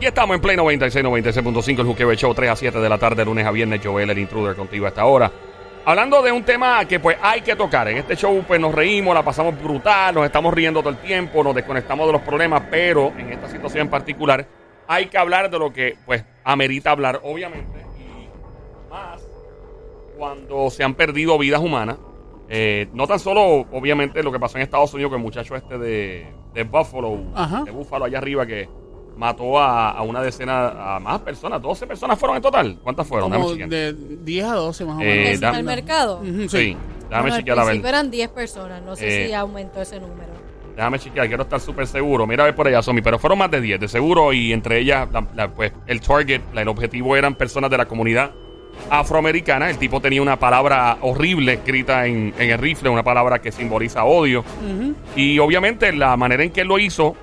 aquí estamos en Play 96, 96.5, el Juqueo Show, 3 a 7 de la tarde, lunes a viernes. Joel, el intruder, contigo a esta hora. Hablando de un tema que pues hay que tocar. En este show pues nos reímos, la pasamos brutal, nos estamos riendo todo el tiempo, nos desconectamos de los problemas, pero en esta situación en particular hay que hablar de lo que pues amerita hablar, obviamente, y más cuando se han perdido vidas humanas. Eh, no tan solo, obviamente, lo que pasó en Estados Unidos con el muchacho este de, de Buffalo, Ajá. de Buffalo allá arriba, que mató a, a una decena, a más personas, 12 personas fueron en total. ¿Cuántas fueron? Como de 10 a 12 más o Eh, menos. ¿En el mercado? Sí, sí. déjame Bueno, chequear a ver. principio eran 10 personas. No sé Eh, si aumentó ese número. Déjame chequear, quiero estar súper seguro. Mira a ver por allá, Somi, pero fueron más de 10, de seguro, y entre ellas, la- la- pues, el target, la- el objetivo eran personas de la comunidad afroamericana. El tipo tenía una palabra horrible escrita en, en el rifle, una palabra que simboliza odio. Y obviamente la manera en que él lo hizo,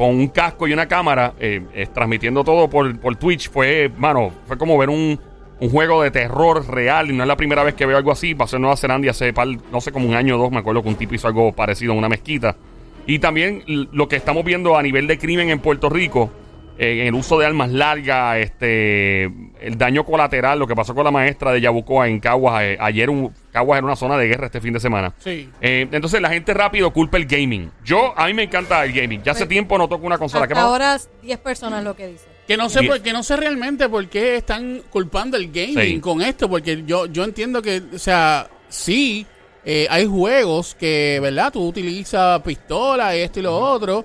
con un casco y una cámara, eh, transmitiendo todo por, por Twitch, fue, mano, fue como ver un, un juego de terror real. Y no es la primera vez que veo algo así. Pasó en Nueva Zelanda hace, par- no sé, como un año o dos. Me acuerdo que un tipo hizo algo parecido en una mezquita. Y también lo que estamos viendo a nivel de crimen en Puerto Rico, eh, el uso de armas largas, este, el daño colateral, lo que pasó con la maestra de Yabucoa en Caguas. eh, ayer un, Caguas era una zona de guerra este fin de semana. Sí. Eh, entonces la gente rápido culpa el gaming. Yo, a mí me encanta el gaming. Ya hace Pues, tiempo no toco una consola. ¿Qué Hasta ahora 10 personas lo que dice. Que no sé Bien. por, que no sé realmente por qué están culpando el gaming Sí. con esto, porque yo yo entiendo que, o sea, sí, eh, hay juegos que, ¿verdad? Tú utilizas pistola, esto y lo otro,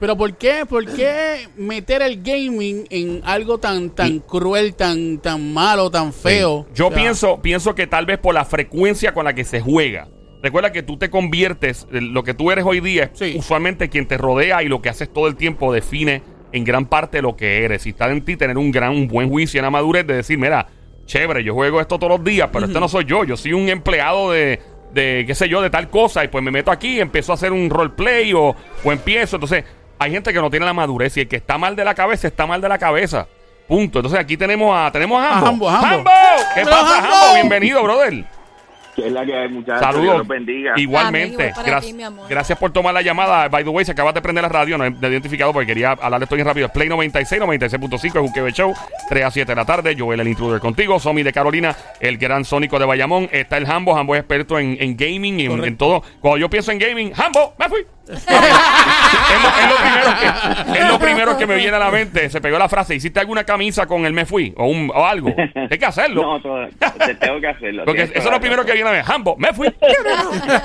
pero ¿por qué, por qué meter el gaming en algo tan tan Y- cruel, tan tan malo, tan feo? Sí. Yo O sea, pienso, pienso que tal vez por la frecuencia con la que se juega. Recuerda que tú te conviertes, eh, lo que tú eres hoy día, Sí. usualmente quien te rodea y lo que haces todo el tiempo define en gran parte lo que eres. Y está en ti tener un gran, un buen juicio y una madurez de decir, mira, chévere, yo juego esto todos los días, pero este no soy yo, yo soy un empleado de, de, qué sé yo, de tal cosa, y pues me meto aquí, empiezo a hacer un roleplay o, o empiezo. Entonces, hay gente que no tiene la madurez y el que está mal de la cabeza, está mal de la cabeza. Punto. Entonces aquí tenemos a, tenemos a Hambo. A Hambo, Hambo. ¿Qué Pero pasa, Hambo. Hambo? Bienvenido, brother. Que es la que hay, muchachos. Saludos. Dios los bendiga. Igualmente. Ti. Gracias por tomar la llamada. By the way, se acabas de prender la radio. No he identificado porque quería hablarle esto bien rápido. Es Play 96, 96.5. Es Juqueo Show. 3 a 7 de la tarde. Joel, el intruder contigo. Somi de Carolina. El gran Sónico de Bayamón. Está el Hambo. Hambo es experto en, en gaming y en, en todo. Cuando yo pienso en gaming, Hambo, me fui. Es, lo, es lo primero que, es lo primero que me viene a la mente. Se pegó la frase. ¿Hiciste alguna camisa con el me fui? O, un, o algo. Hay que hacerlo. No, todo- te tengo que hacerlo. Porque eso es lo primero la que viene a ver. Hambo, me fui.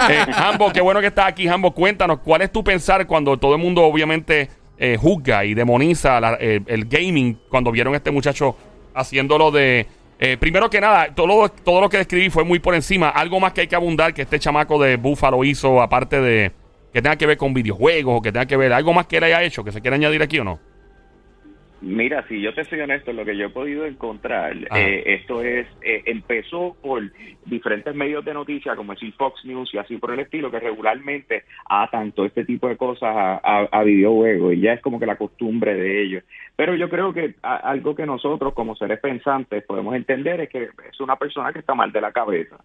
eh, Hambo, qué bueno que estás aquí, Hambo. Cuéntanos, ¿cuál es tu pensar cuando todo el mundo obviamente eh, juzga y demoniza la- eh, el gaming cuando vieron a este muchacho haciéndolo de... eh, primero que nada, todo lo, todo lo que describí fue muy por encima. Algo más que hay que abundar que este chamaco de Buffalo hizo, aparte de que tenga que ver con videojuegos o que tenga que ver algo más que él haya hecho, que se quiera añadir aquí o no. Mira, si yo te soy honesto, lo que yo he podido encontrar, eh, esto es, eh, empezó por diferentes medios de noticias, como decir Fox News y así por el estilo, que regularmente atan todo este tipo de cosas a, a- a videojuegos y ya es como que la costumbre de ellos. Pero yo creo que a- algo que nosotros como seres pensantes podemos entender es que es una persona que está mal de la cabeza.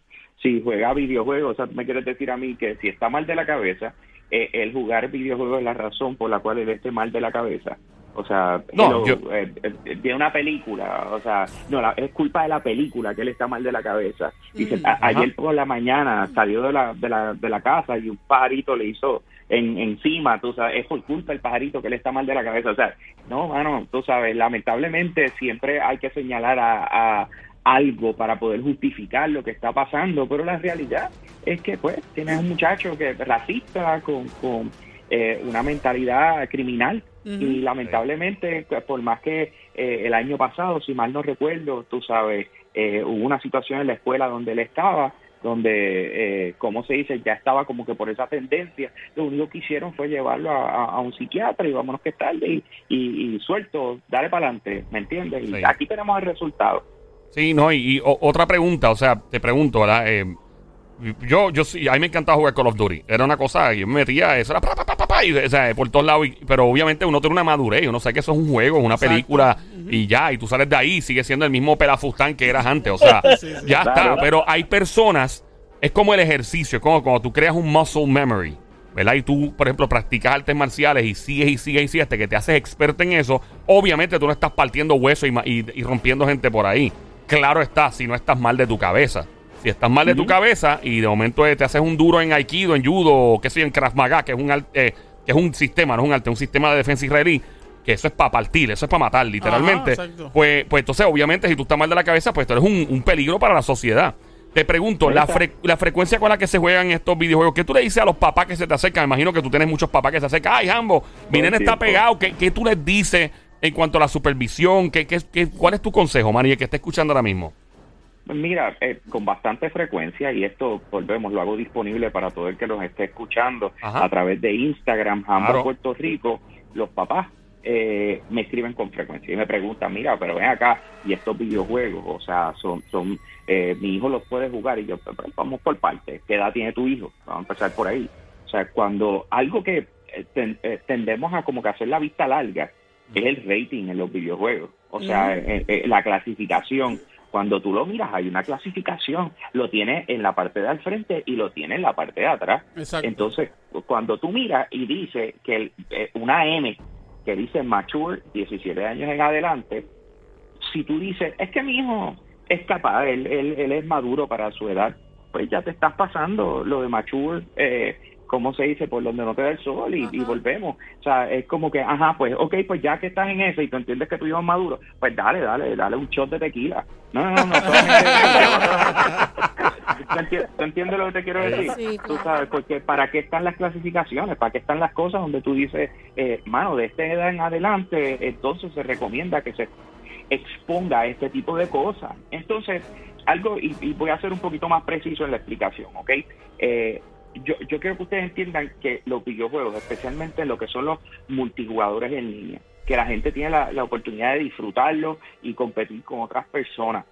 Si juega videojuegos, o sea, me quieres decir a mí que si está mal de la cabeza, eh, el jugar videojuegos es la razón por la cual él esté mal de la cabeza. O sea, No, yo- eh, eh, de una película, o sea, no, la- es culpa de la película que él está mal de la cabeza. Dice, Mm, a- ayer por la mañana salió de la, de la, de la casa y un pajarito le hizo en, encima, tú sabes, es por culpa del pajarito que él está mal de la cabeza. O sea, no, mano, tú sabes, lamentablemente siempre hay que señalar a, a algo para poder justificar lo que está pasando, pero la realidad es que pues tienes un muchacho que es racista con, con eh, una mentalidad criminal y lamentablemente pues, por más que eh, el año pasado si mal no recuerdo tú sabes eh, hubo una situación en la escuela donde él estaba donde eh, como se dice ya estaba como que por esa tendencia. Lo único que hicieron fue llevarlo a, a- a un psiquiatra y vámonos que tarde y, y, y suelto dale para adelante me entiendes y Sí. aquí tenemos el resultado Sí, no, y, y o- otra pregunta, o sea, te pregunto, ¿verdad? Eh, yo, yo sí, a mí me encantaba jugar Call of Duty. Era una cosa, yo me metía, eso era pa, pa, pa, pa, pa, y, o sea, por todos lados. y- pero obviamente uno tiene una madurez, uno sabe que eso es un juego, es una Exacto. película, y ya, y tú sales de ahí y sigues siendo el mismo pelafustán que eras antes, o sea, Sí, sí. ya está. Pero hay personas, es como el ejercicio, es como cuando tú creas un muscle memory. ¿verdad? Y tú, por ejemplo, practicas artes marciales y sigues y sigues y sigues hasta que te haces experto en eso, obviamente tú no estás partiendo hueso y, ma- y- y rompiendo gente por ahí. Claro está, si no estás mal de tu cabeza. Si estás mal de tu cabeza y de momento eh, te haces un duro en Aikido, en Judo, o qué sé yo, en Krav Maga, que es un, eh, que es un sistema, no es un arte, un sistema de defensa israelí, que eso es para partir, eso es para matar, literalmente. pues, pues entonces, obviamente, si tú estás mal de la cabeza, pues tú eres un, un peligro para la sociedad. Te pregunto, la, fre- la frecuencia con la que se juegan estos videojuegos, ¿qué tú le dices a los papás que se te acercan? Me imagino que tú tienes muchos papás que se acercan. Ay, Jambo, mi nene está pegado. ¿Qué, qué tú les dices en cuanto a la supervisión? ¿Qué, qué, qué- cuál es tu consejo, Mari, el que está escuchando ahora mismo? Mira, eh, con bastante frecuencia, y esto volvemos, lo hago disponible para todo el que nos esté escuchando Ajá. a través de Instagram, Jambo Claro. Puerto Rico, los papás eh, me escriben con frecuencia y me preguntan, mira, pero ven acá, y estos videojuegos, o sea, son, son eh, mi hijo los puede jugar, y yo, pero vamos por partes, ¿qué edad tiene tu hijo? Vamos a empezar por ahí. O sea, cuando algo que eh, ten- eh, tendemos a como que hacer la vista larga es el rating en los videojuegos, o sea, eh, eh, la clasificación. Cuando tú lo miras, hay una clasificación, lo tiene en la parte de al frente y lo tiene en la parte de atrás. Exacto. Entonces, cuando tú miras y dice que el- eh, una M que dice mature, 17 años en adelante, si tú dices, es que mi hijo es capaz, él, él, él es maduro para su edad, pues ya te estás pasando lo de mature, eh, ¿cómo se dice? Por donde no te da el sol y, y volvemos. O sea, es como que, ajá, pues, ok, pues ya que estás en eso y tú entiendes que tu hijo es maduro, pues dale, dale, dale un shot de tequila. No, no, no, no solamente- ¿Tú entiendes, tú entiendes lo que te quiero decir? Sí, Tú claro. sabes, porque ¿para qué están las clasificaciones? ¿Para qué están las cosas donde tú dices, eh, mano, de esta edad en adelante, entonces se recomienda que se exponga a este tipo de cosas? Entonces, algo, y, y voy a ser un poquito más preciso en la explicación, ¿ok? Eh, yo, yo quiero que ustedes entiendan que los videojuegos, especialmente lo que son los multijugadores en línea, que la gente tiene la, oportunidad de disfrutarlo y competir con otras personas.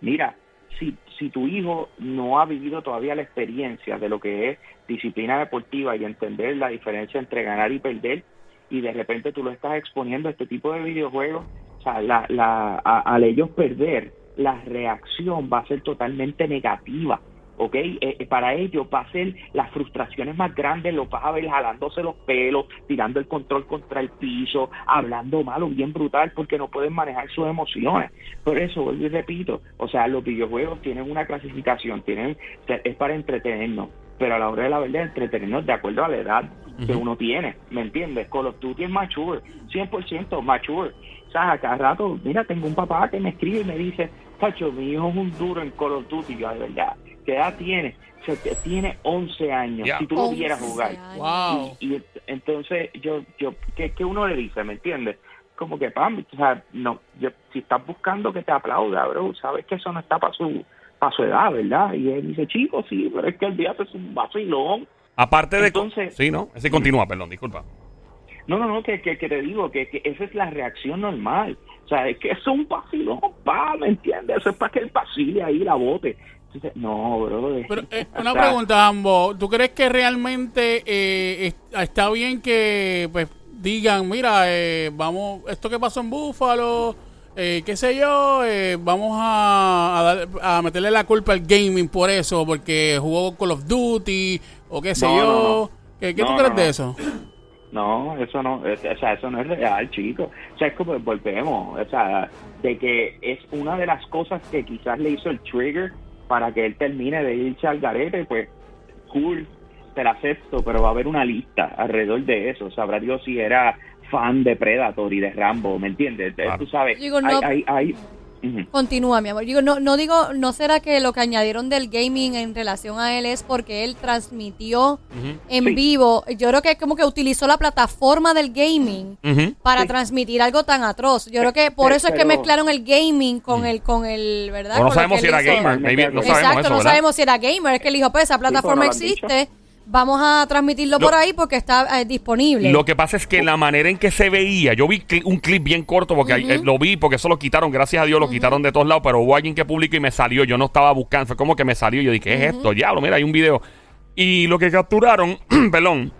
Mira, si, si tu hijo no ha vivido todavía la experiencia de lo que es disciplina deportiva y entender la diferencia entre ganar y perder, y de repente tú lo estás exponiendo a este tipo de videojuegos, o sea, al ellos perder, la reacción va a ser totalmente negativa. ¿Ok? Eh, eh, para ellos va a ser las frustraciones más grandes, lo vas a ver jalándose los pelos, tirando el control contra el piso, hablando malo, bien brutal, porque no pueden manejar sus emociones. Por eso, vuelvo y repito, o sea, los videojuegos tienen una clasificación, tienen es para entretenernos, pero a la hora de la verdad, entretenernos de acuerdo a la edad que uno tiene, ¿me entiendes? Call of Duty es mature, 100% mature. O sea, a cada rato, mira, tengo un papá que me escribe y me dice, Tacho, mi hijo es un duro en Call of Duty, yo, de verdad, ¿qué edad tiene? O sea, que tiene 11 años, si tú lo vieras 11 jugar. Wow. Y, y entonces, yo, yo, ¿qué, qué uno le dice, me entiendes? Como que, pam, o sea, no, yo, si estás buscando que te aplauda, bro, sabes que eso no está para su, para su edad, ¿verdad? Y él dice, chico, sí, pero es que el día es un vacilón. Aparte de... Entonces- sí, ¿no? Ese continúa, perdón, disculpa. No, no, no, que, que, que te digo que, que esa es la reacción normal. O sea, es que eso es un vacilón, pa, ¿me entiendes? Eso es para que el vacile ahí la bote. Entonces, no, bro. Pero eh, una pregunta, ambos. ¿Tú crees que realmente eh, es- está bien que pues digan, mira, eh, vamos, esto que pasó en Búfalo, eh, qué sé yo, vamos a, a, dar- a meterle la culpa al gaming por eso, porque jugó Call of Duty o qué sé No, yo? no, no. ¿Qué, qué tú crees de eso? No, eso no, es- o sea, eso no es real, chico. O sea, es como volvemos, o sea, de que es una de las cosas que quizás le hizo el trigger para que él termine de irse al garete, pues, cool, te la acepto, pero va a haber una lista alrededor de eso. Sabrá Dios si era fan de Predator y de Rambo, ¿me entiendes? Claro. Tú sabes, Digo, no- hay, hay, hay- Continúa, mi amor. Digo, no, no digo, no será que lo que añadieron del gaming en relación a él es porque él transmitió en Sí. vivo. Yo creo que como que utilizó la plataforma del gaming para Sí. transmitir algo tan atroz. Yo creo que por Pero- eso es que mezclaron el gaming con el, con el, ¿verdad? No lo sabemos si era hizo. gamer, maybe, no Exacto, sabemos Exacto, eso, no ¿verdad? sabemos si era gamer. Es que él dijo, pues esa plataforma dicho. Vamos a transmitirlo Lo- por ahí porque está eh, disponible. Lo que pasa es que la manera en que se veía, yo vi un clip bien corto porque eh, lo vi porque eso lo quitaron, gracias a Dios lo quitaron de todos lados, pero hubo alguien que publicó y me salió, yo no estaba buscando, fue como que me salió, yo dije, ¿qué es esto? Diablo, mira, hay un video. Y lo que capturaron, perdón,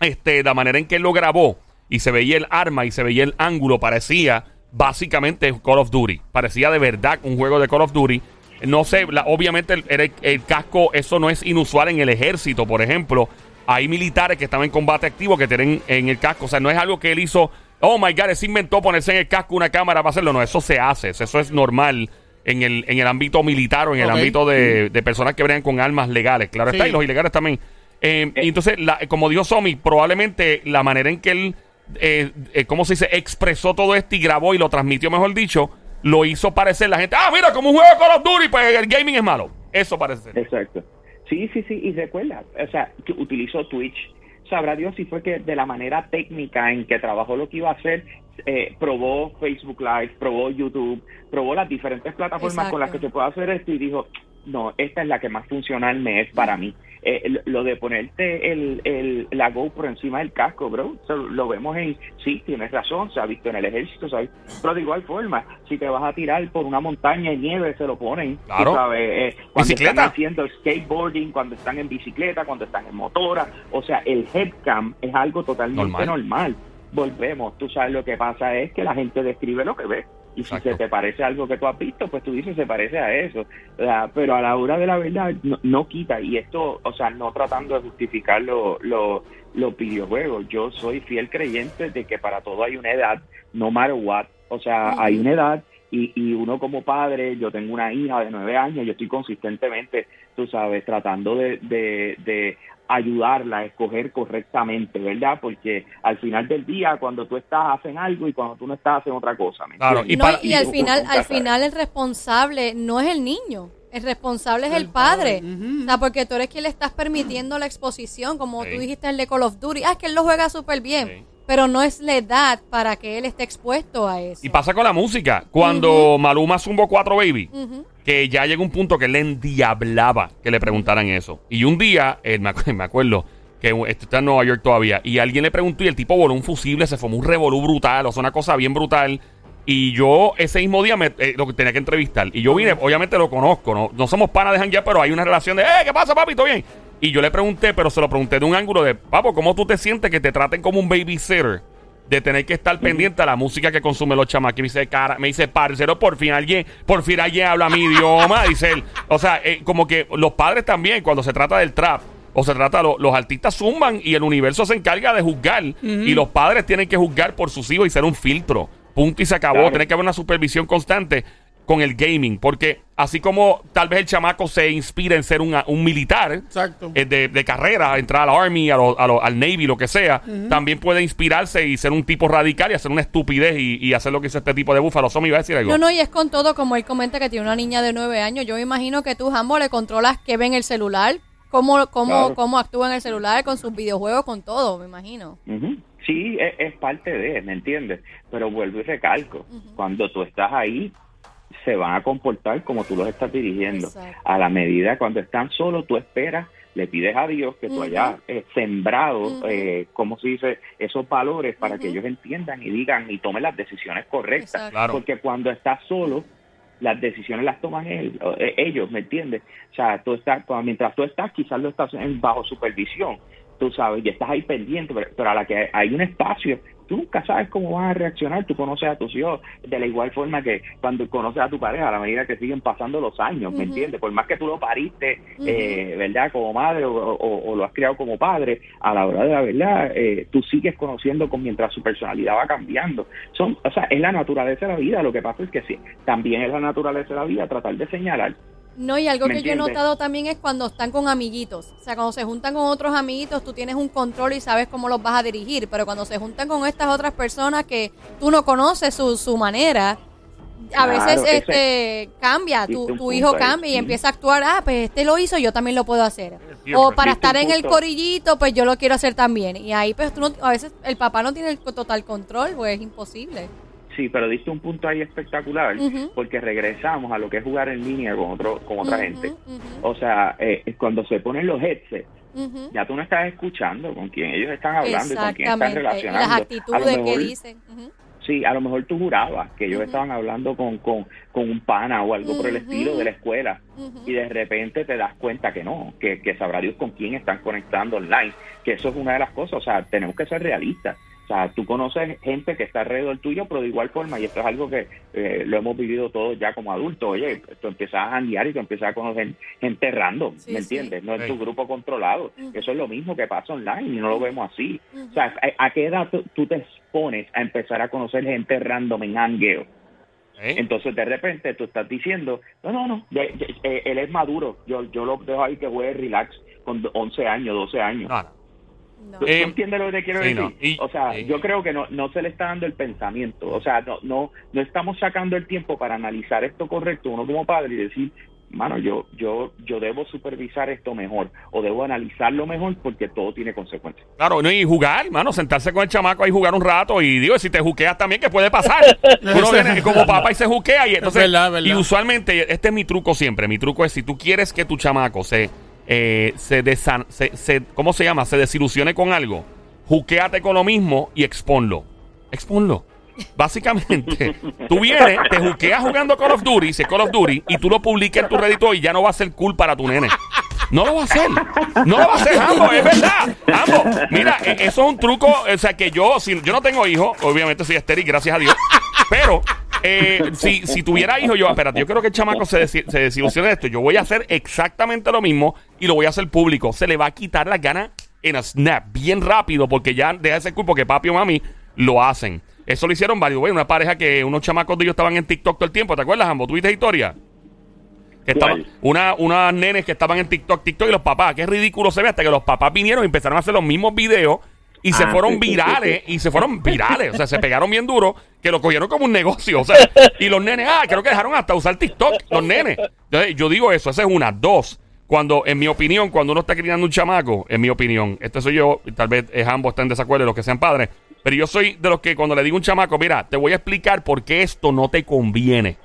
este, la manera en que él lo grabó y se veía el arma y se veía el ángulo, parecía básicamente Call of Duty, parecía de verdad un juego de Call of Duty. No sé, la- obviamente el, el- el casco, eso no es inusual en el ejército, por ejemplo. hay militares que están en combate activo que tienen en el casco. O sea, no es algo que él hizo. Oh my God, se inventó ponerse en el casco una cámara para hacerlo. No, eso se hace. Eso es normal en el, en el ámbito militar o en el ámbito de, de personas que bregan con armas legales. Claro está, y los ilegales también. Eh, y entonces, la- como dijo Somi, probablemente la manera en que él, eh, eh, ¿cómo se dice?, expresó todo esto y grabó y lo transmitió, mejor dicho, lo hizo parecer la gente, ah, mira, como un juego de Call of Duty, pues el gaming es malo. Eso parece ser. Exacto. Sí, sí, sí, y recuerda, o sea, que utilizó Twitch. Sabrá Dios si fue que de la manera técnica en que trabajó lo que iba a hacer, eh, probó Facebook Live, probó YouTube, probó las diferentes plataformas con las que se puede hacer esto y dijo, no, esta es la que más funcional me es para mí. Eh, lo- de ponerte el, el, la GoPro encima del casco, bro, lo vemos en, sí, tienes razón, se ha visto en el ejército, visto- pero de igual forma, si te vas a tirar por una montaña de nieve, se lo ponen, Claro. sabes, eh, cuando Bicicleta. están haciendo skateboarding, cuando están en bicicleta, cuando están en motora, o sea, el headcam es algo totalmente Normal. normal. Volvemos, tú sabes lo que pasa es que la gente describe lo que ve. Y Exacto. si se te parece algo que tú has visto, pues tú dices se parece a eso. O sea, pero a la hora de la verdad no, no quita. Y esto, o sea, no tratando de justificar lo- lo- los videojuegos. Yo soy fiel creyente de que para todo hay una edad, no matter what. O sea, hay una edad y, y uno como padre, yo tengo una hija de nueve años, yo estoy consistentemente, tú sabes, tratando de, de, de ayudarla a escoger correctamente, ¿verdad? Porque al final del día, cuando tú estás, hacen algo y cuando tú no estás, hacen otra cosa. ¿me Claro, y No, para- y al final, al final el responsable no es el niño. El responsable es el, El padre. padre. O sea, porque tú eres quien le estás permitiendo la exposición, como Sí. tú dijiste el de Call of Duty. Ah, es que él lo juega súper bien. Sí. Pero no es la edad para que él esté expuesto a eso. Y pasa con la música. Cuando Maluma zumbó 4 Baby, que ya llegó un punto que él le endiablaba que le preguntaran eso. Y un día, eh, me, me acuerdo que esto está en Nueva York todavía, y alguien le preguntó y el tipo voló un fusible, se formó un revolú brutal, o sea, una cosa bien brutal. Y yo ese mismo día me, eh, lo que tenía que entrevistar. Y yo vine, obviamente lo conozco, no, no somos panas de janguear, pero hay una relación de, ¡eh, qué pasa, papi! ¿Todo bien? Y yo le pregunté, pero se lo pregunté de un ángulo de, papo, ¿cómo tú te sientes que te traten como un babysitter? de tener que estar pendiente a la música que consumen los chamaquitos. Me dice, cara, me dice, parcero, por fin alguien, por fin alguien habla mi idioma, dice él. O sea, eh, como que los padres también, cuando se trata del trap, o se trata, lo- los artistas zumban y el universo se encarga de juzgar. Y los padres tienen que juzgar por sus hijos y ser un filtro. Punto y se acabó. Claro. Tiene que haber una supervisión constante con el gaming. Porque así como tal vez el chamaco se inspira en ser un, un militar, Exacto. eh, de, de carrera, entrar al Army, a lo- a lo- al Navy, lo que sea, también puede inspirarse y ser un tipo radical y hacer una estupidez y, y hacer lo que hizo este tipo de búfalo. Somi iba a decir algo. No, no, y es con todo, como él comenta que tiene una niña de nueve años. Yo me imagino que tú, Jambo, le controlas qué ve en el celular, cómo, cómo, Claro. cómo actúa en el celular, con sus videojuegos, con todo, me imagino. Sí, es, es parte de, ¿me entiendes? Pero vuelvo y recalco, cuando tú estás ahí, se van a comportar como tú los estás dirigiendo. Exacto. A la medida cuando están solos, tú esperas, le pides a Dios que tú Ujú. hayas eh, sembrado, Ujú. eh, como se dice, esos valores para que ellos entiendan y digan y tomen las decisiones correctas. Claro. Porque cuando estás solo, las decisiones las toman él- eh, ellos, ¿me entiendes? O sea, tú estás, mientras tú estás, quizás lo estás en bajo supervisión, tú sabes, y estás ahí pendiente, pero, pero a la que hay un espacio, tú nunca sabes cómo van a reaccionar, tú conoces a tus hijos de la igual forma que cuando conoces a tu pareja, a la medida que siguen pasando los años, ¿me entiendes? Por más que tú lo pariste, eh, ¿verdad? Como madre o, o- o lo has criado como padre, a la hora de la verdad, eh, tú sigues conociendo con mientras su personalidad va cambiando. Son, o sea, es la naturaleza de la vida, lo que pasa es que sí, también es la naturaleza de la vida tratar de señalar No, y algo ¿Me que yo he notado también es cuando están con amiguitos. O sea, cuando se juntan con otros amiguitos, tú tienes un control y sabes cómo los vas a dirigir. Pero cuando se juntan con estas otras personas que tú no conoces su, su manera, a Claro, veces este cambia. Tu, tu hijo ahí, cambia y empieza a actuar. Ah, pues este lo hizo, yo también lo puedo hacer. O para estar en el corillito, pues yo lo quiero hacer también. Y ahí, pues tú no- a veces el papá no tiene el total control, pues es imposible. Sí, pero diste un punto ahí espectacular porque regresamos a lo que es jugar en línea con otro con otra gente. O sea, eh, cuando se ponen los headsets, ya tú no estás escuchando con quién ellos están hablando y con quién están relacionando. las actitudes que dicen. Sí, a lo mejor tú jurabas que ellos estaban hablando con, con, con un pana o algo por el estilo de la escuela y de repente te das cuenta que no, que, que sabrá Dios con quién están conectando online, que eso es una de las cosas, o sea, tenemos que ser realistas. O sea, tú conoces gente que está alrededor tuyo, pero de igual forma, y esto es algo que eh, lo hemos vivido todos ya como adultos, oye, tú empiezas a janguear y tú empiezas a conocer gente random, Sí, ¿me sí. entiendes? No es Sí. tu grupo controlado. Eso es lo mismo que pasa online y no lo vemos así. O sea, ¿a, a qué edad tú, te expones a empezar a conocer gente random en hangueo? ¿Eh? Entonces, de repente, tú estás diciendo, no, no, no, eh, él es maduro, yo, yo lo dejo ahí que juegue relax con 11 años, 12 años. No, no. ¿Tú, tú Eh, entiendes lo que te quiero sí, decir? no. Y- o sea, eh. yo creo que no, no se le está dando el pensamiento. O sea, no, no, no estamos sacando el tiempo para analizar esto correcto, uno como padre, y decir, mano, yo, yo, yo debo supervisar esto mejor, o debo analizarlo mejor porque todo tiene consecuencias. Claro, no, y jugar, mano, sentarse con el chamaco ahí jugar un rato y digo, si te juqueas también, ¿qué puede pasar? Uno viene como papá y se juquea y entonces, verdad, es verdad. y usualmente, este es mi truco siempre, mi truco es si tú quieres que tu chamaco se, eh, se, desan- se, se- ¿cómo se llama? Se desilusione con algo, juquéate con lo mismo y exponlo, exponlo. Básicamente, tú vienes, te juqueas jugando Call of Duty, si es Call of Duty, y tú lo publicas en tu Reddit y ya no va a ser cool para tu nene. No lo va a hacer. No lo va a hacer ambos, es verdad. Ambos. Mira, e- eso es un truco. O sea, que yo, si yo no tengo hijos, obviamente soy estéril, gracias a Dios. Pero, eh, si, si tuviera hijos, yo, espérate, yo creo que el chamaco se, desi- se desilusione de esto. Yo voy a hacer exactamente lo mismo y lo voy a hacer público. Se le va a quitar las ganas en a snap, bien rápido, porque ya deja de ser cool, porque papi o mami lo hacen. Eso lo hicieron varios, güey. Una pareja que unos chamacos de ellos estaban en TikTok todo el tiempo. ¿Te acuerdas, ambos? ¿Tuviste historia? Que una, unas nenes que estaban en TikTok, TikTok y los papás. Qué ridículo se ve hasta que los papás vinieron y empezaron a hacer los mismos videos y se Ah, fueron sí, sí, virales y se fueron virales. O sea, se pegaron bien duro que lo cogieron como un negocio. O sea, y los nenes, ah, creo que dejaron hasta usar TikTok, los nenes. Entonces, yo digo eso, esa es una. Dos, cuando, en mi opinión, cuando uno está criando un chamaco, en mi opinión, este soy yo, y tal vez es ambos están en desacuerdo, los que sean padres, pero yo soy de los que cuando le digo a un chamaco, mira, te voy a explicar por qué esto no te conviene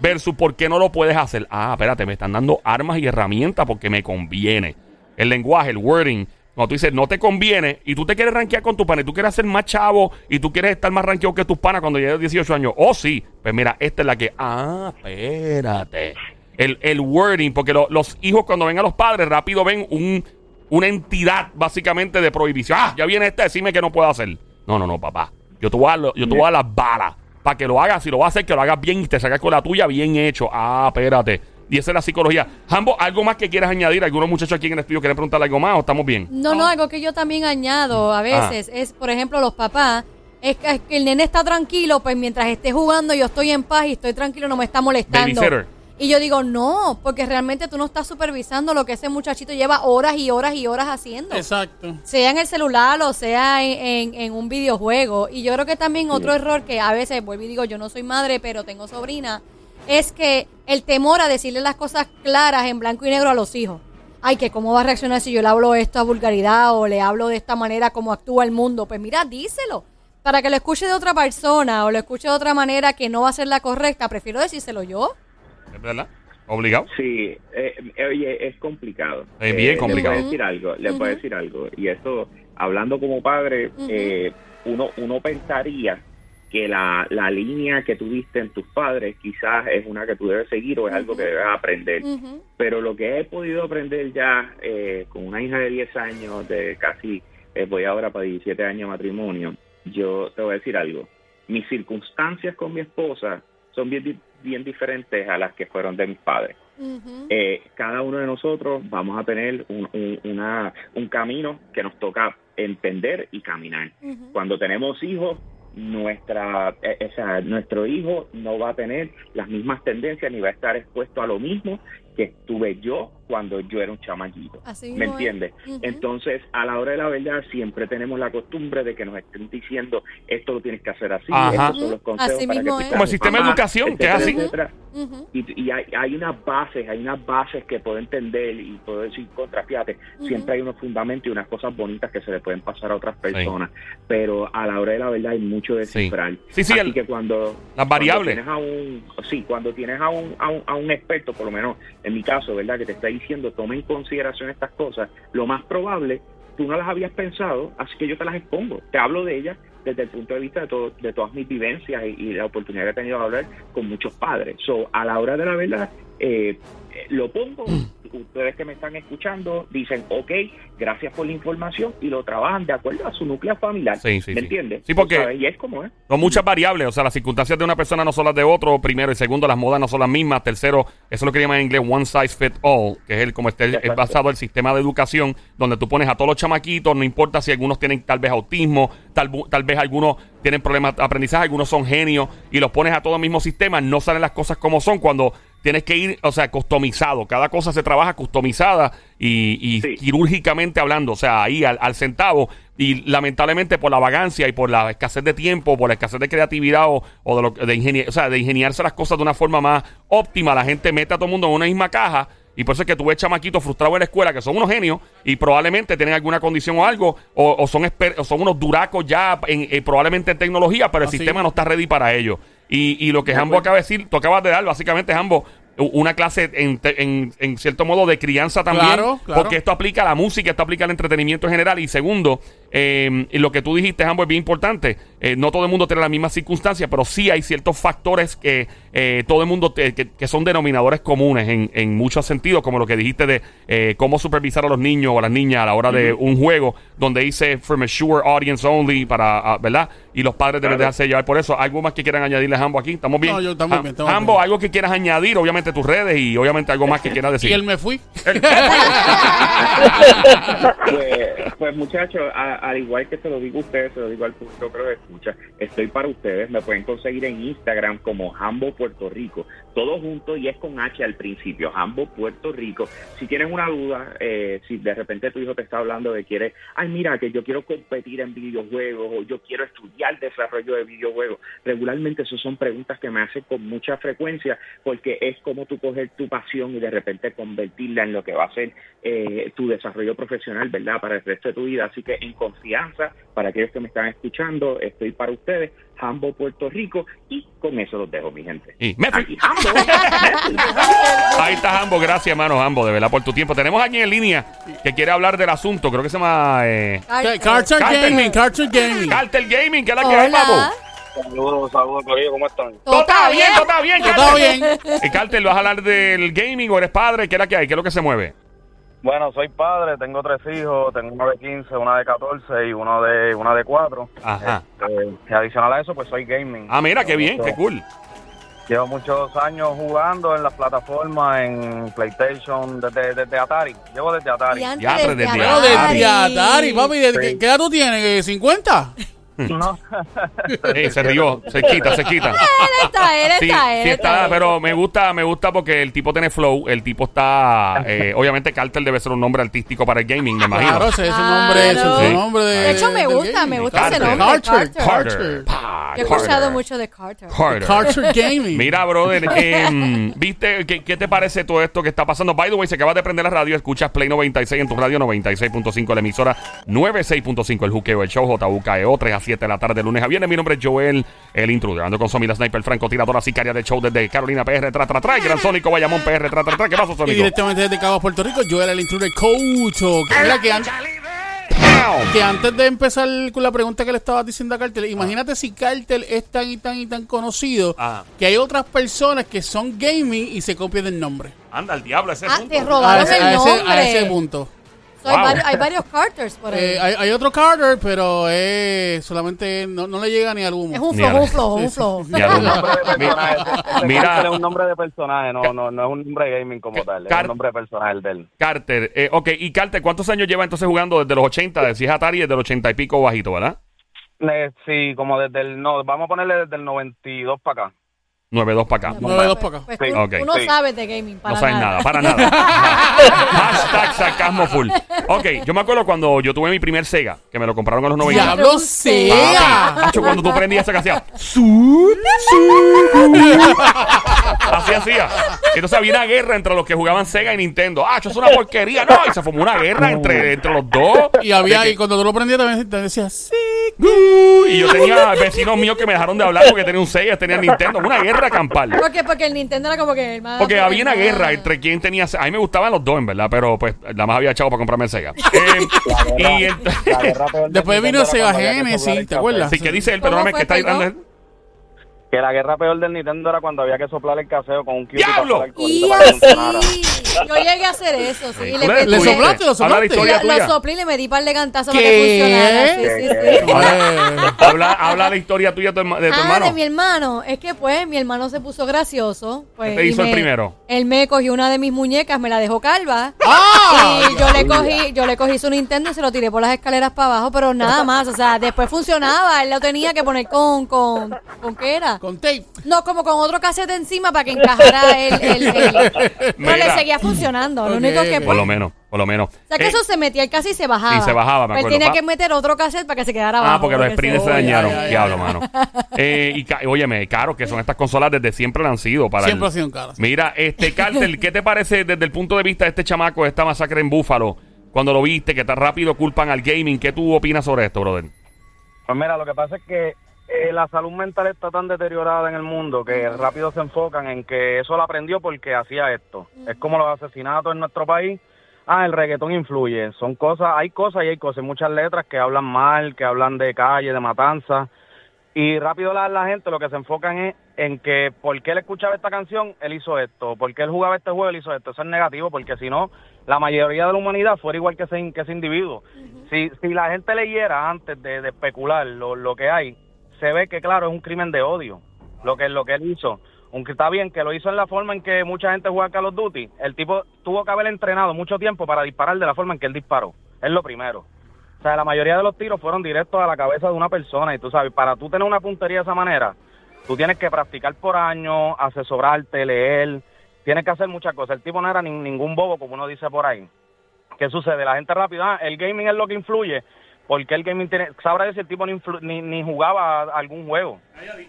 versus por qué no lo puedes hacer. Ah, espérate, me están dando armas y herramientas porque me conviene. El lenguaje, el wording. Cuando tú dices no te conviene y tú te quieres rankear con tu pana y tú quieres ser más chavo y tú quieres estar más rankeado que tus panas cuando llegues a 18 años. Oh, sí. Pues mira, esta es la que. Ah, espérate. El, el wording, porque lo- los hijos cuando ven a los padres rápido ven un, una entidad básicamente de prohibición. Ah, ya viene este, decime que no puedo hacer. No, no, no, papá. Yo te voy a yo te voy a dar las balas para que lo hagas. Si lo vas a hacer, que lo hagas bien y te saques con la tuya bien hecho. Ah, espérate. Y esa es la psicología. Jambo, ¿algo más que quieras añadir? ¿Algunos muchachos aquí en el estudio quieren preguntarle algo más o estamos bien? No, no, algo que yo también añado Ah. a veces es, por ejemplo, los papás. Es que, es que el nene está tranquilo, pues mientras esté jugando yo estoy en paz y estoy tranquilo, no me está molestando. Y yo digo, no, porque realmente tú no estás supervisando lo que ese muchachito lleva horas y horas y horas haciendo. Exacto. Sea en el celular o sea en, en- en un videojuego. Y yo creo que también otro error que a veces, vuelvo y digo, yo no soy madre, pero tengo sobrina, es que el temor a decirle las cosas claras en blanco y negro a los hijos. Ay, que cómo va a reaccionar si yo le hablo esto a vulgaridad o le hablo de esta manera como actúa el mundo. Pues mira, díselo. Para que lo escuche de otra persona o lo escuche de otra manera que no va a ser la correcta, prefiero decírselo yo. ¿Es verdad? ¿Obligado? Sí, eh, eh, oye, es complicado. Es bien Eh, complicado. Les voy a decir algo, les voy a Ujú. decir algo. Y esto, hablando como padre, eh, uno, uno pensaría que la, la línea que tuviste en tus padres quizás es una que tú debes seguir o es algo que debes aprender. Pero lo que he podido aprender ya eh, con una hija de 10 años, de casi, eh, voy ahora para 17 años de matrimonio, yo te voy a decir algo. Mis circunstancias con mi esposa son bien, bien diferentes a las que fueron de mis padres. Eh, cada uno de nosotros vamos a tener un, un- una, un camino que nos toca entender y caminar. Cuando tenemos hijos, nuestra, eh, o sea, nuestro hijo no va a tener las mismas tendencias ni va a estar expuesto a lo mismo que estuve yo cuando yo era un chamaquito. Así ¿Me entiendes? Ujú. Entonces, a la hora de la verdad, siempre tenemos la costumbre de que nos estén diciendo esto lo tienes que hacer así, Ajá. estos son los consejos Así para que mismo tú es. Como el sistema de educación, que es así. etcétera. Ujú. Y, y hay, hay unas bases, hay unas bases que puedo entender y puedo decir contra, fíjate, Ujú. siempre hay unos fundamentos y unas cosas bonitas que se le pueden pasar a otras personas, pero a la hora de la verdad hay mucho de Sí. descifrar. Sí, sí, Así el- que cuando las cuando variables. tienes a un, sí, cuando tienes a un, a un, a un experto, por lo menos en mi caso, ¿verdad? Que te está diciendo, toma en consideración estas cosas, lo más probable, tú no las habías pensado, así que yo te las expongo. Te hablo de ellas desde el punto de vista de, todo- de todas mis vivencias y, y la oportunidad que he tenido de hablar con muchos padres. So, a la hora de la verdad, eh, lo pongo, ustedes que me están escuchando dicen, ok, gracias por la información y lo trabajan de acuerdo a su núcleo familiar. Sí, sí, ¿Me sí. entiendes? Sí, porque- Y es como es. Son muchas variables, o sea, las circunstancias de una persona no son las de otro, primero y segundo, las modas no son las mismas, tercero, eso es lo que llaman en inglés one size fit all, que es el como este, es basado el sistema de educación, donde tú pones a todos los chamaquitos, no importa si algunos tienen tal vez autismo, tal, tal vez algunos tienen problemas de aprendizaje, algunos son genios, y los pones a todo el mismo sistema, no salen las cosas como son cuando tienes que ir, o sea, customizado, cada cosa se trabaja customizada y, y Sí. quirúrgicamente hablando, o sea, ahí al, al centavo. Y lamentablemente por la vagancia y por la escasez de tiempo, por la escasez de creatividad o, o de, lo, de, ingenie- o sea, de ingeniarse las cosas de una forma más óptima, la gente mete a todo el mundo en una misma caja. Y por eso es que tú ves chamaquitos frustrados en la escuela que son unos genios y probablemente tienen alguna condición o algo, o, o son, o son unos duracos ya en, eh, probablemente en tecnología, pero el Ah, sí. sistema no está ready para ello. Y, y lo que Jambo acaba de decir, tú acabas de dar básicamente, Jambo, una clase en, en, en cierto modo de crianza también, Claro, claro. porque esto aplica a la música, esto aplica al entretenimiento en general. Y segundo, eh, y lo que tú dijiste, Jambo, es bien importante. Eh, no todo el mundo tiene las mismas circunstancias, pero sí hay ciertos factores que eh, todo el mundo te- que, que son denominadores comunes en, en muchos sentidos, como lo que dijiste de eh, cómo supervisar a los niños o a las niñas a la hora de un juego donde dice for mature audience only, para, ah, ¿verdad? Y los padres deben dejarse llevar por eso. ¿Algo más que quieran añadirle a Jambo aquí? ¿Estamos bien? No, yo- estamos Ah, bien, estamos bien. algo que quieras añadir, obviamente tus redes y obviamente algo más que quieras decir. Y él me fui. Pues, pues muchachos, a- al igual que se lo digo a ustedes, se lo digo al público que lo escucha, estoy para ustedes. Me pueden conseguir en Instagram como Jambo Puerto Rico. Todo junto y es con H al principio, Jambo Puerto Rico. Si tienes una duda, eh, si de repente tu hijo te está hablando de quiere, ay mira, que yo quiero competir en videojuegos o yo quiero estudiar desarrollo de videojuegos, regularmente esas son preguntas que me hacen con mucha frecuencia porque es como tú coger tu pasión y de repente convertirla en lo que va a ser eh, tu desarrollo profesional, ¿verdad? Para el resto de tu vida. Así que en confianza, para aquellos que me están escuchando, estoy para ustedes, Jambo Puerto Rico, y con eso los dejo, mi gente. Y me. Aquí, Jambo. Ahí está Jambo, gracias hermano Jambo, de verdad por tu tiempo. Tenemos a alguien en línea que quiere hablar del asunto, creo que se llama eh, Ca- Carter Carter. Gaming, Carter Gaming. Cartel Gaming, que es la que hay, papu. Saludos, saludos, Corillo, ¿cómo están? Todo está bien, todo está bien, Todo Cartel. bien. Eh, Cartel, ¿vas a hablar del gaming o eres padre? ¿Qué es la que hay? ¿Qué es lo que se mueve? Bueno, soy padre, tengo tres hijos, tengo uno de 15, una de 14 y uno de una de 4. Ajá. y adicional a eso, pues soy gaming. Ah, mira, qué bien, qué cool. Llevo muchos años jugando en las plataformas, en PlayStation, desde, desde Atari. Llevo desde Atari. Y antes desde Atari. papi. ¿de- Sí. ¿Qué, edad tú tienes? ¿Eh, ¿50? No. Eh, se rió, se quita, se quita. Él está, él Sí, está, él sí está, él. pero me gusta, me gusta porque el tipo tiene flow, el tipo está, eh, obviamente Cartel debe ser un nombre artístico para el gaming, me imagino. Claro, ese es un nombre, ese es un nombre de. De hecho, me gusta, gaming. me gusta ese Carter, nombre, Carter, Carter. Carter. Pa, Yo he escuchado Carter. mucho de Carter. Carter. Carter Gaming. Mira, brother, em, ¿viste qué, qué te parece todo esto que está pasando? By the way, se acaba de prender la radio, escuchas Play 96 en tu radio 96.5, la emisora 96.5, el juqueo, el show JUKEO, 3 a 7 de la tarde, lunes a viernes. Mi nombre es Joel, el intruder. Ando con Somi, la sniper, francotiradora, sicaria de show desde Carolina PR, tra, tra, tra, y Gran Sónico, Bayamón PR, tra, tra, tra. ¿Qué pasa, Y Sónico? directamente desde Cabo Puerto Rico, yo era el intruder coach. que que, an- que antes de empezar con la pregunta que le estabas diciendo a Cartel, imagínate si Cartel es tan y tan y tan conocido Ah. que hay otras personas que son gaming y se copian el nombre. Anda, el diablo, ese Ah, punto. te A ese, el a ese- nombre. a ese punto. So, hay, Wow. varios, hay varios Carters por ahí. Eh, hay, hay otro Carter, pero eh, solamente no, no le llega ni al humo. es un flojo, un flojo, un flojo. Mira. Carter es un nombre de personaje, no, no, no es un nombre de gaming como tal, es Car- un nombre de personaje el de él. Carter, eh, ok, y Carter, ¿cuántos años lleva entonces jugando desde los 80? Si es Atari, desde los 80 y pico bajito, ¿verdad? Eh, Sí, como desde el, no, vamos a ponerle desde el 92 para acá. 9-2 para acá. Nueve, dos para acá. Pues Sí. tú, Ok. tú no Sí. sabes de gaming, para no sabes nada. nada. para nada. Hashtag sarcasmo full. Ok, yo me acuerdo cuando yo tuve mi primer Sega, que me lo compraron en los 90. ¡Diablo sea! Hacho, cuando tú prendías esa canción. su- su- Así hacía. Entonces había una guerra entre los que jugaban Sega y Nintendo. Ah, eso es una porquería. No, y se formó una guerra entre, entre los dos. Y había, y cuando tú lo prendías también te decía, sí. y yo tenía vecinos míos que me dejaron de hablar porque tenía un Sega, tenían Nintendo. Una guerra campal. ¿Por qué? Porque el Nintendo era como que el más. Porque había una guerra entre quién tenía. A mí me gustaban los dos, en verdad, pero pues la más había echado para comprarme el Sega. Eh, y guerra Después vino que Genesis, ¿te acuerdas? Sí, que dice él, ¿Cómo perdóname, fue, que está perdón? Que la guerra peor del Nintendo era cuando había que soplar el caseo con un cube ¡Diablo! para Y así. Yo llegué a hacer eso, sí. Le ¿Tú le- metí- ¿Le soplaste? ¿Lo Habla la soplaste? historia lo, tuya. lo soplé y le metí par de cantazos para ¿Qué? que funcionara. Sí, sí, sí. Habla, habla la historia tuya de tu, herma- de tu ah, hermano. de mi hermano. Es que pues mi hermano se puso gracioso. Pues, ¿Qué te y hizo el me- primero? Él me cogió una de mis muñecas, me la dejó calva. ¡Ah! Y yo le cogí, yo le cogí su Nintendo y se lo tiré por las escaleras para abajo, pero nada más. O sea, después funcionaba. Él lo tenía que poner con, con, ¿con qué era? Con tape. No, como con otro cassette encima para que encajara el, el, el- Pero Mira. le seguía funcionando. Lo único que ok. Por lo menos, por lo menos. O sea que Eh, eso se metía el cassette y se bajaba. y se bajaba, me Él acuerdo. tenía Pa- que meter otro cassette para que se quedara abajo. Ah, porque los sprints se ya, dañaron. ya, ya, Diablo, mano. Eh, y ca- óyeme, caro que son estas consolas desde siempre lo han sido. Para Siempre el- ha sido caro. sí. Mira, este Cartel, ¿qué te parece desde el punto de vista de este chamaco, de esta masacre en Búfalo? Cuando lo viste, que tan rápido culpan al gaming. ¿Qué tú opinas sobre esto, brother? Pues mira, lo que pasa es que eh, la salud mental está tan deteriorada en el mundo que rápido se enfocan en que eso lo aprendió porque hacía esto. Es como los asesinatos en nuestro país. Ah, el reggaetón influye. Son cosas, hay cosas y hay cosas. Muchas letras que hablan mal, que hablan de calle, de matanza. Y rápido la, la gente lo que se enfocan es en que por qué él escuchaba esta canción, él hizo esto. Por qué él jugaba este juego, él hizo esto. Eso es negativo porque si no, la mayoría de la humanidad fuera igual que ese, que ese individuo. si, si la gente leyera antes de, de especular lo, lo que hay, se ve que claro, es un crimen de odio lo que, lo que él hizo. Aunque está bien que lo hizo en la forma en que mucha gente juega Call of Duty, el tipo tuvo que haber entrenado mucho tiempo para disparar de la forma en que él disparó. Es lo primero. O sea, la mayoría de los tiros fueron directos a la cabeza de una persona y tú sabes, para tú tener una puntería de esa manera, tú tienes que practicar por años, asesorarte, leer, tienes que hacer muchas cosas. El tipo no era ni- ningún bobo, como uno dice por ahí. ¿Qué sucede? La gente rápido, ah, el gaming es lo que influye, porque el gaming tiene, sabrá decir el tipo ni, influ- ni, ni jugaba algún juego,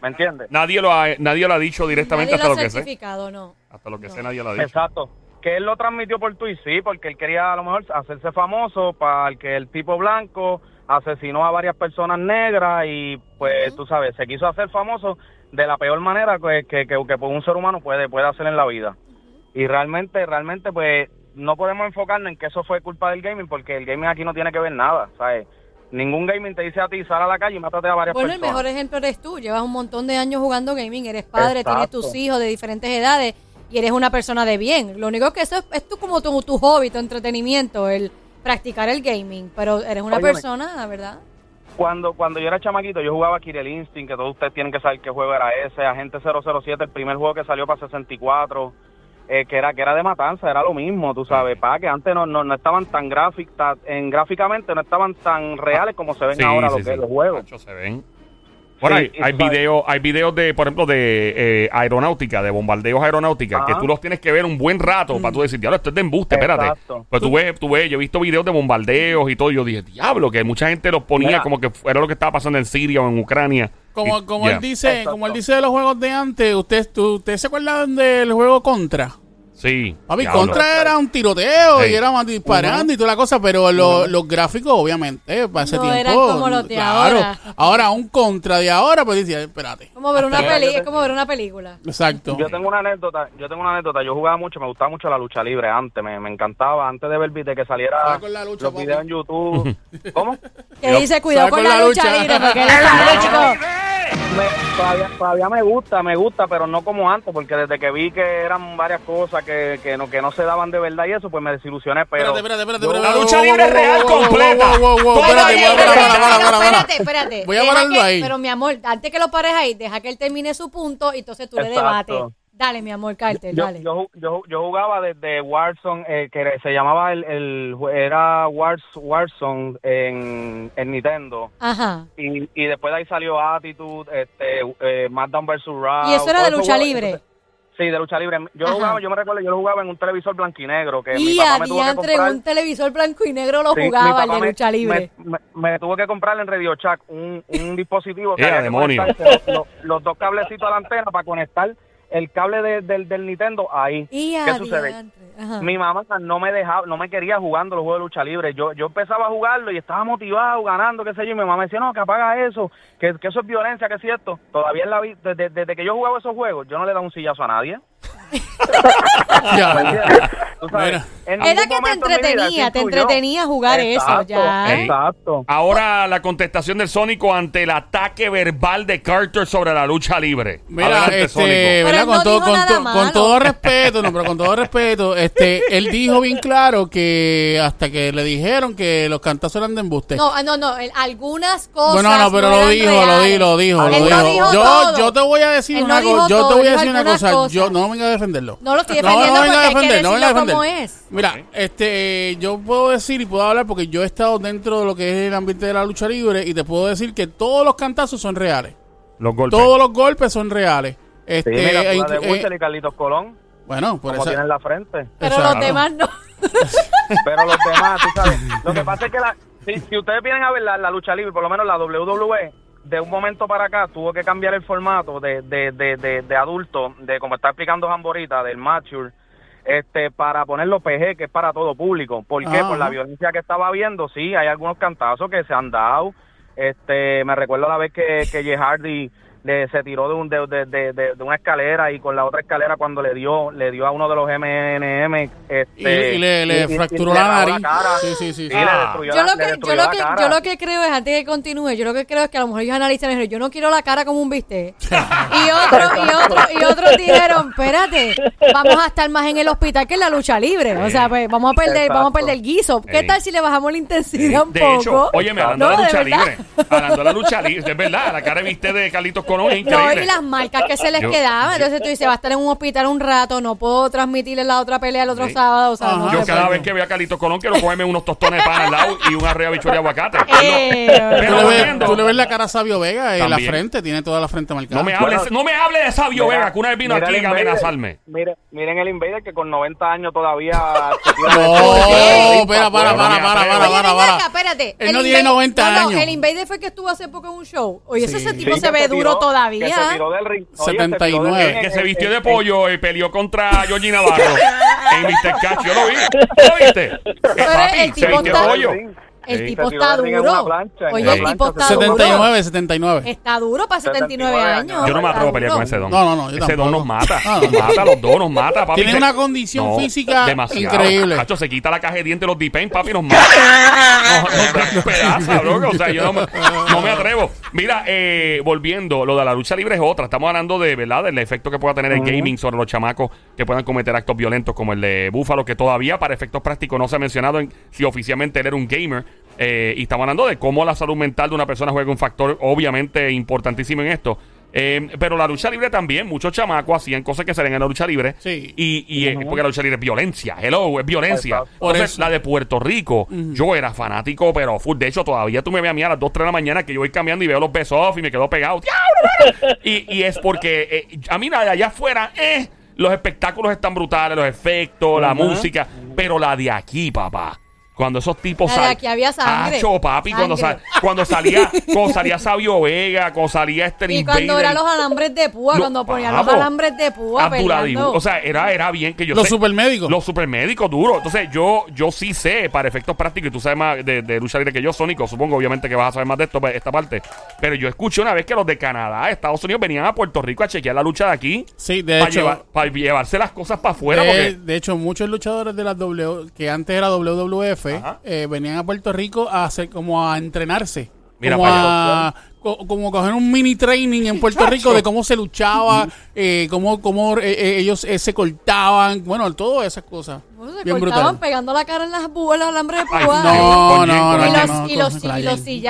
¿me entiendes? Nadie lo ha, nadie lo ha dicho directamente Nadie hasta lo lo ha que sé. no. Hasta lo que No. sé, nadie lo ha dicho. Exacto. Que él lo transmitió por Twitch, sí, porque él quería a lo mejor hacerse famoso para que el tipo blanco asesinó a varias personas negras y pues tú sabes, se quiso hacer famoso de la peor manera que, que, que, que un ser humano puede, puede hacer en la vida. Y realmente, realmente pues no podemos enfocarnos en que eso fue culpa del gaming porque el gaming aquí no tiene que ver nada, ¿sabes? Ningún gaming te dice a ti, sal a la calle y mátate a varias Bueno, el personas. mejor ejemplo eres tú. Llevas un montón de años jugando gaming, eres padre, tienes tus hijos de diferentes edades y eres una persona de bien. Lo único que eso es, es tu, como tu, tu hobby, tu entretenimiento, el practicar el gaming. Pero eres una Óyeme. persona, la verdad. Cuando, cuando yo era chamaquito, yo jugaba Kirill Instinct, que todos ustedes tienen que saber qué juego era ese, Agente 007, el primer juego que salió para 64, eh, que era que era de matanza, era lo mismo, tú sabes, para que antes no, no, no estaban tan gráficas, en gráficamente no estaban tan reales como se ven Sí, ahora sí, los, que- sí. los juegos. Se ven. Bueno, Sí, hay, hay videos, hay videos de, por ejemplo, de eh, aeronáutica, de bombardeos aeronáutica, que tú los tienes que ver un buen rato para tú decir, diablo, esto es de embuste, espérate. Exacto. Pues tú ves, tú ves, yo he visto videos de bombardeos y todo, y yo dije, diablo, que mucha gente los ponía Mira. como que era lo que estaba pasando en Siria o en Ucrania. Como, Y- como yeah. él dice, Exacto. como él dice de los juegos de antes, ¿ustedes tú- ustedes se acuerdan del juego Contra? Sí. Papi, diablo. Contra era un tiroteo y era más disparando y toda la cosa, pero lo- los gráficos, obviamente, para ese No tiempo. eran como los de claro. ahora. Ahora, un Contra de ahora, pues dice, espérate. Como ver una peli, es como ver una película. Exacto. Yo tengo una anécdota, yo tengo una anécdota, yo jugaba mucho, me gustaba mucho la lucha libre antes, me, me encantaba, antes de ver de que saliera Cuidado con la lucha, los papi. videos en YouTube. ¿Cómo? Que dice, cuidado ¿Sabes con la lucha libre, porque él es fanático. Me- todavía, todavía me gusta, me gusta, pero no como antes, porque desde que vi que eran varias cosas que, que, no, que no se daban de verdad y eso, pues me desilusioné. Pero Espérate, espérate, espérate. La lucha libre wow, real completa. espérate, espérate. Voy a pararlo ahí. Pero mi amor, antes que lo pares ahí, deja que él termine su punto y entonces tú le debates. Dale, mi amor, Carter, Yo, dale. yo, yo, yo jugaba desde Warzone, eh, que se llamaba el, el era Wars, Warzone en, en Nintendo. Ajá. Y, y después de ahí salió Attitude, este, eh, SmackDown vs. Raw. Y eso era de lucha libre. Sí, de lucha libre. Yo Ajá. jugaba, yo me recuerdo, yo lo jugaba en un televisor blanquinegro que mi Y papá me tuvo que comprar. un televisor blanco y negro lo Sí, mi jugaba, el de me- lucha libre. Me, me- me tuve que comprar en Radio Shack un, un dispositivo que ¡Ea, había que demonio! los, los dos cablecitos a la antena para conectar el cable de- del, del Nintendo ahí. Y ¿Qué sucede? Mi mamá no me dejaba, no me quería jugando los juegos de lucha libre. Yo yo empezaba a jugarlo y estaba motivado, ganando, qué sé yo. Y mi mamá me decía, no, que apaga eso, que, que eso es violencia, que es cierto. Todavía en la vida, desde, desde que yo jugaba esos juegos, yo no le daba un sillazo a nadie. Ya. ¿Me Mira. en Era que te momento en mi vida entretenía, te entretenía jugar eso, ya. Exacto. Ahora la contestación del Sónico ante el ataque verbal de Carter sobre la lucha libre. Mira, Adelante, este, Sónico. ¿verdad? Pero él con, no todo, dijo con, nada to- malo. con todo respeto, no, pero con todo respeto, este, él dijo bien claro que hasta que le dijeron que los cantazos eran de embuste. No, ah, no, no, el- algunas cosas. Bueno, no, pero lo eran dijo, lo reales. dijo, lo dijo, lo Él dijo. no dijo yo, todo. yo te voy a decir Él no una dijo cosa, yo te todo, voy a dijo decir una algunas cosa, cosas. yo no venga a defenderlo. No lo estoy No, defendiendo no a porque hay que defender, no venga a decirlo defender. como es. Mira, este, yo puedo decir y puedo hablar porque yo he estado dentro de lo que es el ambiente de la lucha libre y te puedo decir que todos los cantazos son reales. Los golpes. Todos los golpes son reales. Sí, Este, mira, de inclu- eh, y Carlitos Colón, bueno, por como eso. tienen la frente. Pero Exacto. los demás no. Pero los demás, tú sabes, lo que pasa es que la, si, si ustedes vienen a ver la, la lucha libre, por lo menos la WWE, de un momento para acá tuvo que cambiar el formato de, de, de, de, de adulto, de como está explicando Jamborita, del mature, este, para ponerlo PG, que es para todo público. ¿Por qué? Por la violencia que estaba viendo, sí, hay algunos cantazos que se han dado. Este, me recuerdo la vez que, que Hardy le, se tiró de, un, de, de, de, de- de una escalera y con la otra escalera cuando le dio, le dio a uno de los MNM. Este, Y, y le, le y- y- y fracturó la nariz. cara. Sí, sí, sí. Ah. Yo la- lo, que, yo, destruyó lo que, yo lo que creo es, antes de que continúe, yo lo que creo es que a lo mejor ellos dijeron, yo no quiero la cara como un bistec. y otro, y otro, y otros dijeron, espérate, vamos a estar más en el hospital que en la lucha libre. O sea, pues vamos a perder, Exacto. vamos a perder el guiso. ¿Qué Ey. tal si le bajamos la intensidad un De poco? hecho, óyeme, hablando No, de la de lucha libre, hablando de la lucha libre, es verdad, la cara viste de Carlitos Es No, y las marcas que se les Yo- quedaban. Entonces tú dices, va a estar en un hospital un rato, no puedo transmitirle la otra pelea el otro Sí. sábado. O sea, no. Yo se cada puede. vez que veo a Carlitos Colón quiero comerme unos tostones de pan al lado y un arrea bichuela de aguacate. Eh, Tú Pero le, ves, volviendo- tú le ves la cara a Sabio Vega en la También. frente, tiene toda la frente marcada. No me hables, Bueno, no me hable de Sabio Mira, Vega, que una vez vino mira aquí el a Invader. amenazarme. Mire- miren el Invader que con 90 años todavía... No, espera, para, no para, para, para, Oye, para, ven para. acá, espérate. Él El no tiene Invader- 90 no, no, años. el Invader fue que estuvo hace poco en un show. Oye, ese, Sí. ese tipo Sí, se que ve se duro todavía. Que se tiró del ring. Oye, se tiró del 79. ring Que se vistió en- de en- pollo y peleó contra Georgie Navarro en Mr. Catch. Yo lo vi. ¿Lo viste? Eh, papi, el se tipo vistió de pollo. El tipo está duro. plancha, Oye, el tipo está duro. 79, 79. Está duro para 79 79 años. años. Yo no me atrevo a pelear con ese don. No, no, no, yo Ese don nos mata. No, no. Nos mata, los dos nos mata, papi. Tiene una condición física increíble. Hacho, se quita la caja de dientes, los dipen, papi, nos mata. Nos, nos despedaza, bro. O sea, yo no me, no me atrevo. Mira, eh, volviendo, lo de la lucha libre es otra. Estamos hablando de, ¿verdad? Del efecto que pueda tener el gaming sobre los chamacos que puedan cometer actos violentos como el de Búfalo, que todavía para efectos prácticos no se ha mencionado en si oficialmente él era un gamer. Eh, y estamos hablando de cómo la salud mental de una persona juega un factor obviamente importantísimo en esto. Eh, pero la lucha libre también, muchos chamacos hacían cosas que se ven en la lucha libre. Sí. Y, y eh, porque la lucha libre es violencia. Hello, es violencia. Exacto. Por Entonces, eso. la de Puerto Rico, yo era fanático, pero full. De hecho, todavía tú me ves a mí a las 2, 3 de la mañana que yo voy cambiando y veo los besos off y me quedo pegado. Y, y es porque eh, a mí la de allá afuera, eh, los espectáculos están brutales, los efectos, la música, pero la de aquí, papá. Cuando esos tipos sal- aquí había sangre. Acho, papi, cuando, sal- cuando salía cuando salía Sabio Vega, cuando salía este Y cuando eran los alambres de púa, lo- cuando ponían los alambres de púa peleando. O sea, era, era bien que yo Los sé- supermédicos. Los supermédicos, duro. Entonces, yo, yo sí sé, para efectos prácticos, y tú sabes más de, de lucha libre que yo, Sónico, supongo obviamente que vas a saber más de esto, esta parte. Pero yo escuché una vez que los de Canadá, Estados Unidos, venían a Puerto Rico a chequear la lucha de aquí. Sí, de para, hecho. llevar- para llevarse las cosas para afuera. de, porque, de hecho, muchos luchadores de la W, que antes era WWF, Eh, venían a Puerto Rico a hacer como a entrenarse. Mira como para a co- como coger un mini training en Puerto Rico de cómo se luchaba, eh, cómo, cómo eh, eh, ellos eh, se cortaban, bueno, todas esas cosas. Bueno, se Bien cortaban brutal. pegando la cara en las púas, los alambres de púa. No, no, no, y los, no, y los, y.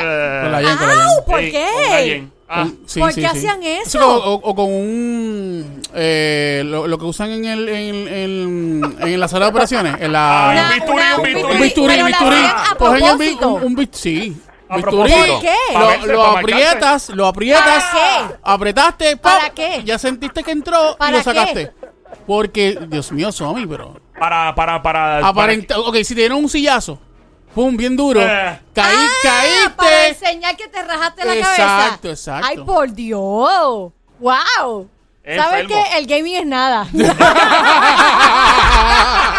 ¿Por qué? Ah, sí, ¿Por qué sí. hacían Sí, eso? o, o- o con un eh, lo, lo que usan en el en, en- en la sala de operaciones, en la Ah, un bisturí, un bisturí. un bisturí, Pero bisturí. a Cogen un, un bi- sí, A bisturí. ¿Por qué? Para Lo, lo para aprietas, lo aprietas, ¿Para qué? apretaste, ¡pap! ¿Para qué? Ya sentiste que entró y ¿Para lo sacaste. qué? Porque, Dios mío, Somi, pero Para, para, para. aparenta, ok, si te dieron un sillazo, pum, bien duro, Eh. caí, Ah, para caíste. enseñar que te rajaste la Exacto, cabeza. exacto. Ay, por Dios. Wow. ¿Sabes qué? El gaming es nada.